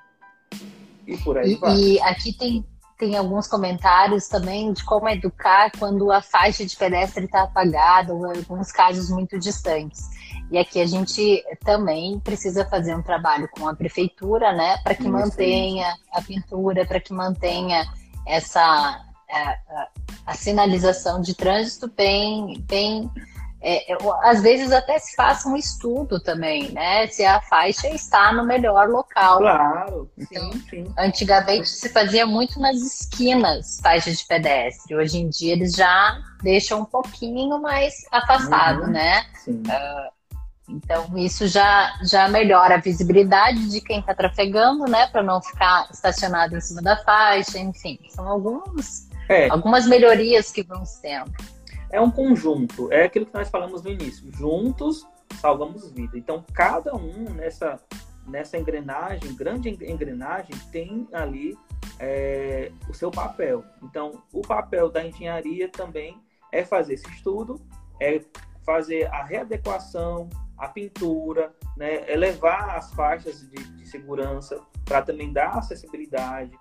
E por aí e, vai. E aqui tem, tem alguns comentários também de como educar quando a faixa de pedestre está apagada, ou em alguns casos muito distantes. E aqui a gente também precisa fazer um trabalho com a prefeitura, né, para que mantenha a pintura, para que mantenha essa a, a, sinalização de trânsito bem, bem é, é às vezes até se faça um estudo também, né? Se a faixa está no melhor local. Claro, então, sim, sim. Antigamente se fazia muito nas esquinas faixas de pedestre. Hoje em dia eles já deixam um pouquinho mais afastado, uhum, né? Uh, Então, isso já, já melhora a visibilidade de quem está trafegando, né? Para não ficar estacionado em cima da faixa, enfim. São alguns, é. algumas melhorias que vão sendo. É um conjunto, é aquilo que nós falamos no início. Juntos salvamos vida. Então, cada um nessa, nessa engrenagem, grande engrenagem, tem ali é, o seu papel. Então, o papel da engenharia também é fazer esse estudo, é fazer a readequação, a pintura, né, elevar as faixas de, de segurança para também dar acessibilidade,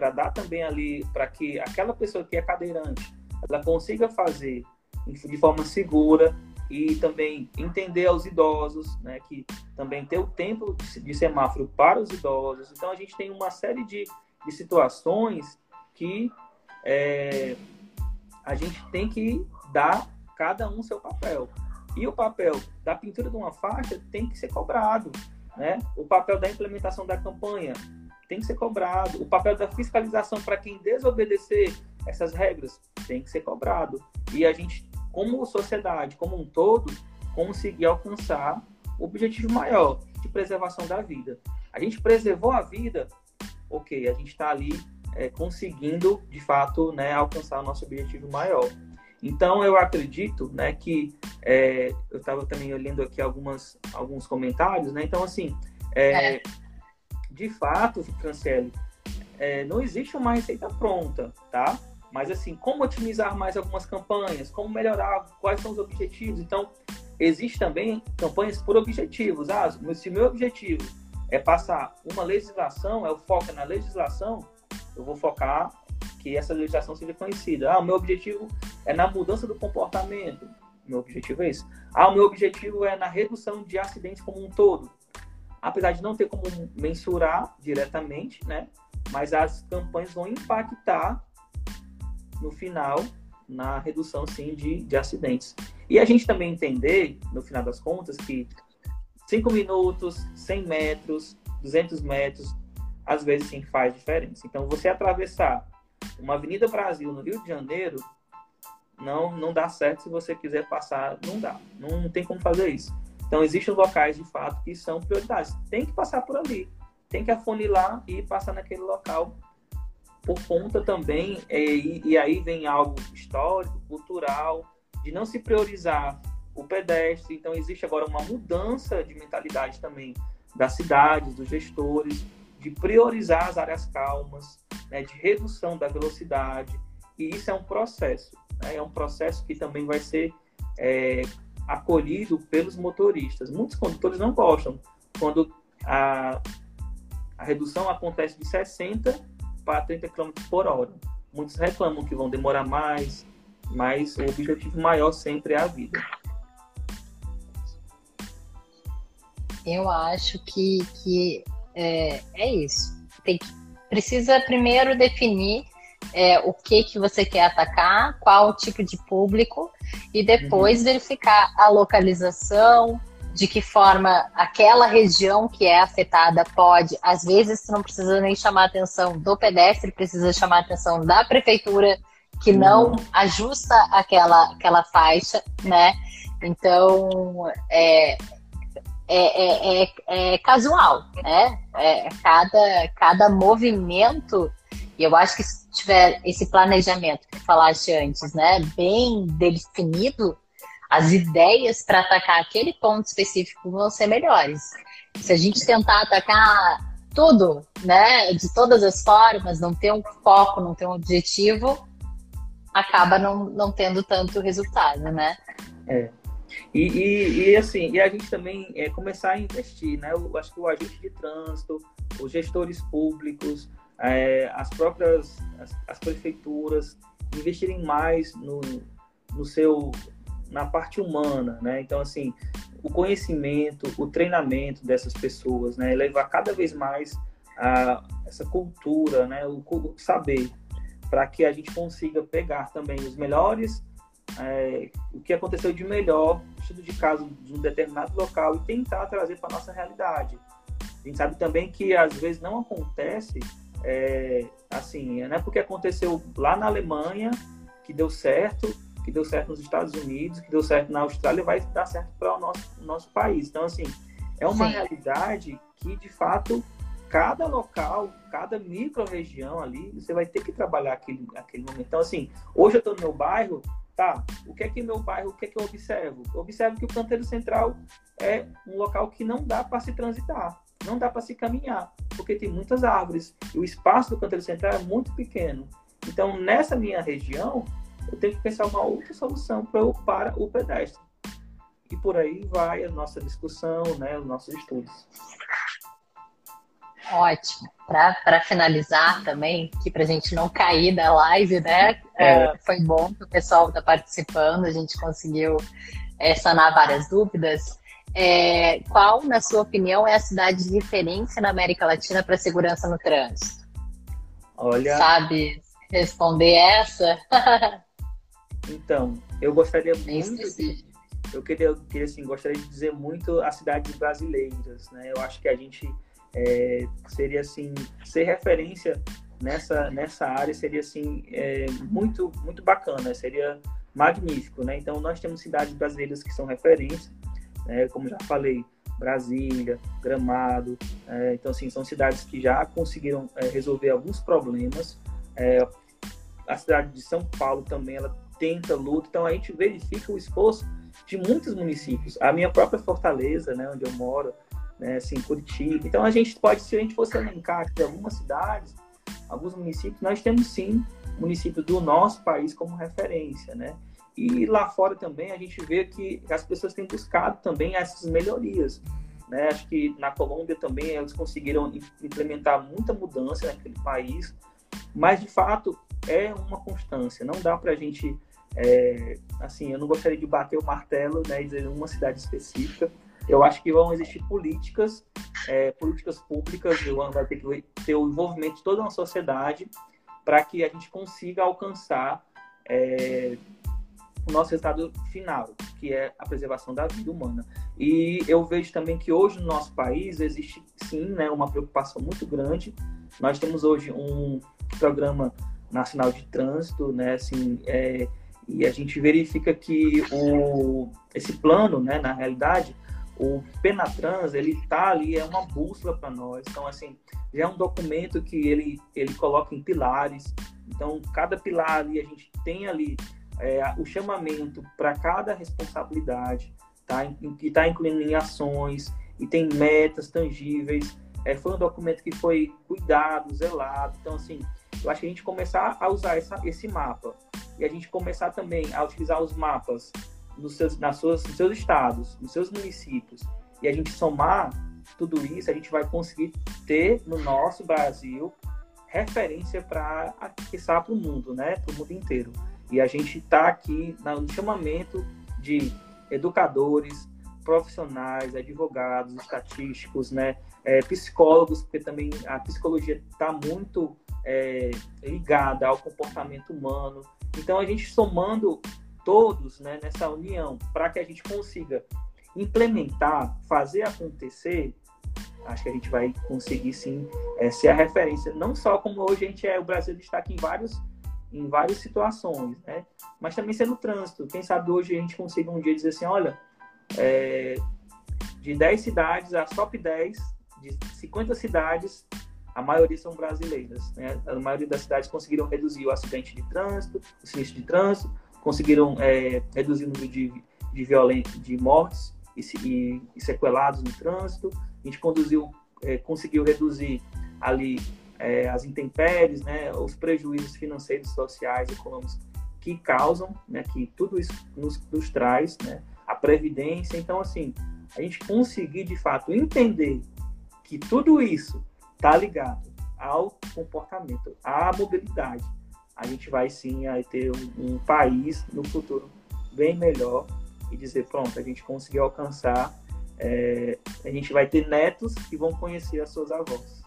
para dar também ali para que aquela pessoa que é cadeirante ela consiga fazer de forma segura e também entender aos idosos, né, que também ter o tempo de semáforo para os idosos. Então a gente tem uma série de, de situações que é, a gente tem que dar cada um seu papel. E o papel da pintura de uma faixa tem que ser cobrado, né? O papel da implementação da campanha tem que ser cobrado. O papel da fiscalização para quem desobedecer essas regras tem que ser cobrado. E a gente como sociedade, como um todo, conseguir alcançar o objetivo maior de preservação da vida. A gente preservou a vida, ok, a gente está ali é, conseguindo, de fato, né, alcançar o nosso objetivo maior. Então, eu acredito né, que é, eu estava também olhando aqui algumas, alguns comentários, né? Então, assim, é, é. De fato, Franciele, é, não existe uma receita pronta, tá? Mas assim, como otimizar mais algumas campanhas, como melhorar, quais são os objetivos. Então, existe também campanhas por objetivos. Ah, se meu objetivo é passar uma legislação, é o foco na legislação, eu vou focar que essa legislação seja conhecida. Ah, o meu objetivo é na mudança do comportamento. Meu objetivo é isso. Ah, o meu objetivo é na redução de acidentes como um todo. Apesar de não ter como mensurar diretamente, né? Mas as campanhas vão impactar no final, na redução, sim, de, de acidentes. E a gente também entender, no final das contas, que 5 minutos, 100 metros, 200 metros, às vezes sim faz diferença. Então, você atravessar uma Avenida Brasil no Rio de Janeiro, não, não dá certo se você quiser passar, não dá. Não, não tem como fazer isso. Então, existem locais, de fato, que são prioridades. Tem que passar por ali. Tem que afunilar e passar naquele local por conta também, é, e, e, aí vem algo histórico, cultural, de não se priorizar o pedestre. Então, existe agora uma mudança de mentalidade também das cidades, dos gestores, de priorizar as áreas calmas, né, de redução da velocidade. E isso é um processo. Né, é um processo que também vai ser é, acolhido pelos motoristas. Muitos condutores não gostam quando a, a redução acontece de 60 para 30 km por hora. Muitos reclamam que vão demorar mais, mas o objetivo maior sempre é a vida. Eu acho que, que é, é isso. Tem que, precisa primeiro definir é, o que, que você quer atacar, qual o tipo de público, e depois uhum. verificar a localização, de que forma aquela região que é afetada pode, às vezes não precisa nem chamar a atenção do pedestre, precisa chamar a atenção da prefeitura que não ajusta aquela, aquela faixa, né? Então é, é, é, é, é casual, né? É, cada, cada movimento, e eu acho que se tiver esse planejamento que falaste antes, né, bem definido, as ideias para atacar aquele ponto específico vão ser melhores. Se a gente tentar atacar tudo, né, de todas as formas, não ter um foco, não ter um objetivo, acaba não, não tendo tanto resultado, né? É. E, e, e, assim, e a gente também é começar a investir, né? Eu acho que o agente de trânsito, os gestores públicos, é, as próprias as, as, prefeituras investirem mais no, no seu na parte humana, né? Então, assim, o conhecimento, o treinamento dessas pessoas, né? Levar cada vez mais a, essa cultura, né? O, o saber, para que a gente consiga pegar também os melhores, é, o que aconteceu de melhor, estudo de caso de um determinado local e tentar trazer para nossa realidade. A gente sabe também que às vezes não acontece é, assim, não é porque aconteceu lá na Alemanha que deu certo que deu certo nos Estados Unidos, que deu certo na Austrália, vai dar certo para o nosso, nosso país. Então, assim, é uma Sim. realidade que, de fato, cada local, cada micro-região ali, você vai ter que trabalhar aquele, aquele momento. Então, assim, hoje eu estou no meu bairro, tá, o que é que meu bairro, o que é que eu observo? Eu observo que o canteiro central é um local que não dá para se transitar, não dá para se caminhar, porque tem muitas árvores e o espaço do canteiro central é muito pequeno. Então, nessa minha região, eu tenho que pensar uma outra solução para o, para o pedestre. E por aí vai a nossa discussão, né, os nossos estudos. Ótimo. Para finalizar também, que para a gente não cair da live, né? É. É, foi bom que o pessoal está participando, a gente conseguiu é, sanar várias dúvidas. É, qual, na sua opinião, é a cidade de referência na América Latina para segurança no trânsito? Olha. Sabe responder essa? então, eu gostaria muito de, eu queria, queria assim, gostaria de dizer muito as cidades brasileiras, né? Eu acho que a gente é, seria assim ser referência nessa nessa área seria assim é, muito muito bacana, seria magnífico, né? Então nós temos cidades brasileiras que são referência, né? Como já falei, Brasília, Gramado, é, então assim são cidades que já conseguiram é, resolver alguns problemas. É, a cidade de São Paulo também ela tenta luta, então a gente verifica o esforço de muitos municípios. A minha própria Fortaleza, né, onde eu moro, né, assim, Curitiba. Então a gente pode, se a gente fosse elencar aqui algumas cidades, alguns municípios, nós temos sim municípios do nosso país como referência, né? E lá fora também a gente vê que as pessoas têm buscado também essas melhorias. Né? Acho que na Colômbia também eles conseguiram implementar muita mudança naquele país, mas de fato é uma constância. Não dá para a gente, é, assim, eu não gostaria de bater o martelo né, e dizer uma cidade específica, eu acho que vão existir políticas, é, políticas públicas, vai ter que ter o envolvimento de toda uma sociedade para que a gente consiga alcançar é, o nosso resultado final, que é a preservação da vida humana. E eu vejo também que hoje no nosso país existe sim né, uma preocupação muito grande. Nós temos hoje um programa nacional de trânsito, né, assim, é, e a gente verifica que o, esse plano, né, na realidade, o Penatrans, ele tá ali, é uma bússola para nós. Então, assim, já é um documento que ele, ele coloca em pilares. Então, cada pilar ali, a gente tem ali é, o chamamento para cada responsabilidade, tá? que está incluindo em ações, e tem metas tangíveis. É, foi um documento que foi cuidado, zelado. Então, assim, eu acho que a gente começar a usar essa, esse mapa e a gente começar também a utilizar os mapas nos seus, nas suas, nos seus estados, nos seus municípios, e a gente somar tudo isso, a gente vai conseguir ter no nosso Brasil referência para aquecer para o mundo, né? Para o mundo inteiro. E a gente está aqui no chamamento de educadores, profissionais, advogados, estatísticos, né? É, psicólogos, porque também a psicologia está muito é, ligada ao comportamento humano. Então, a gente somando todos né, nessa união para que a gente consiga implementar, fazer acontecer, acho que a gente vai conseguir sim é, ser a referência, não só como hoje a gente é, o Brasil está aqui em vários em várias situações, né? Mas também sendo trânsito. Quem sabe hoje a gente consiga um dia dizer assim, olha, é, de 10 cidades, as top 10, de 50 cidades, a maioria são brasileiras. Né? A maioria das cidades conseguiram reduzir o acidente de trânsito, o sinistro de trânsito, conseguiram é, reduzir o número de, de, violência, de mortes e, e, e, sequelados no trânsito. A gente conduziu, é, conseguiu reduzir ali é, as intempéries, né, os prejuízos financeiros, sociais, econômicos que causam, né, que tudo isso nos, nos traz, né, a previdência. Então, assim, a gente conseguir de fato entender que tudo isso está ligado ao comportamento, à mobilidade, a gente vai sim aí ter um, um país no futuro bem melhor e dizer, pronto, a gente conseguiu alcançar, é, a gente vai ter netos que vão conhecer as suas avós.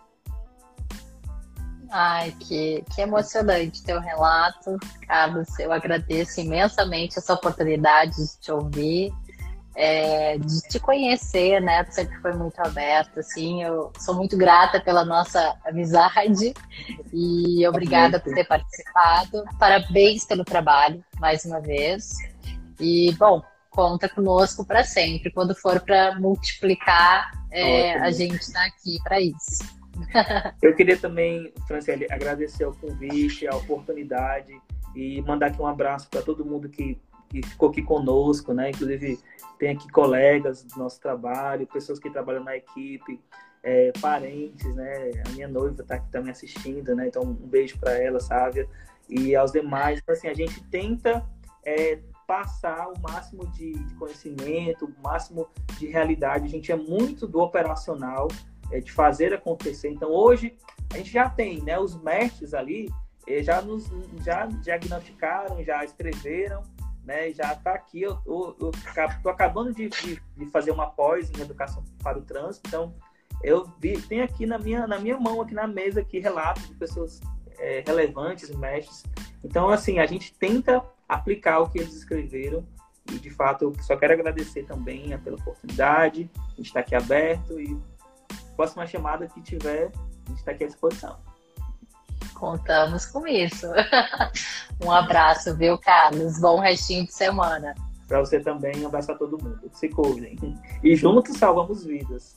Ai, que, que emocionante teu relato, Carlos. Eu agradeço imensamente essa oportunidade de te ouvir. é, de te conhecer, né? Tu sempre foi muito aberto, assim. Eu sou muito grata pela nossa amizade e obrigada por ter participado. Parabéns pelo trabalho, mais uma vez. E, bom, conta conosco para sempre. Quando for para multiplicar, é, a gente está aqui para isso. Eu queria também, Franciele, agradecer o convite, a oportunidade e mandar aqui um abraço para todo mundo que, que ficou aqui conosco, né? Inclusive tem aqui colegas do nosso trabalho, pessoas que trabalham na equipe, é, parentes, né? A minha noiva está aqui também assistindo, né? Então um beijo para ela, Sávia, e aos demais. Então, assim, a gente tenta é, passar o máximo de, de, conhecimento, o máximo de realidade. A gente é muito do operacional, é, de fazer acontecer. Então hoje a gente já tem, né? Os mestres ali eh, já nos já diagnosticaram, já escreveram né, já está aqui, eu estou acabando de, de, de, fazer uma pós em educação para o trânsito, então eu vi, tem aqui na minha, na minha mão, aqui na mesa, aqui, relatos de pessoas é, relevantes, mestres. Então, assim, a gente tenta aplicar o que eles escreveram e, de fato, eu só quero agradecer também pela oportunidade, a gente está aqui aberto e próxima chamada que tiver, a gente está aqui à disposição. Contamos com isso. um abraço, viu, Carlos? Bom restinho de semana. Para você também, um abraço a todo mundo. Se cuidem. E juntos salvamos vidas.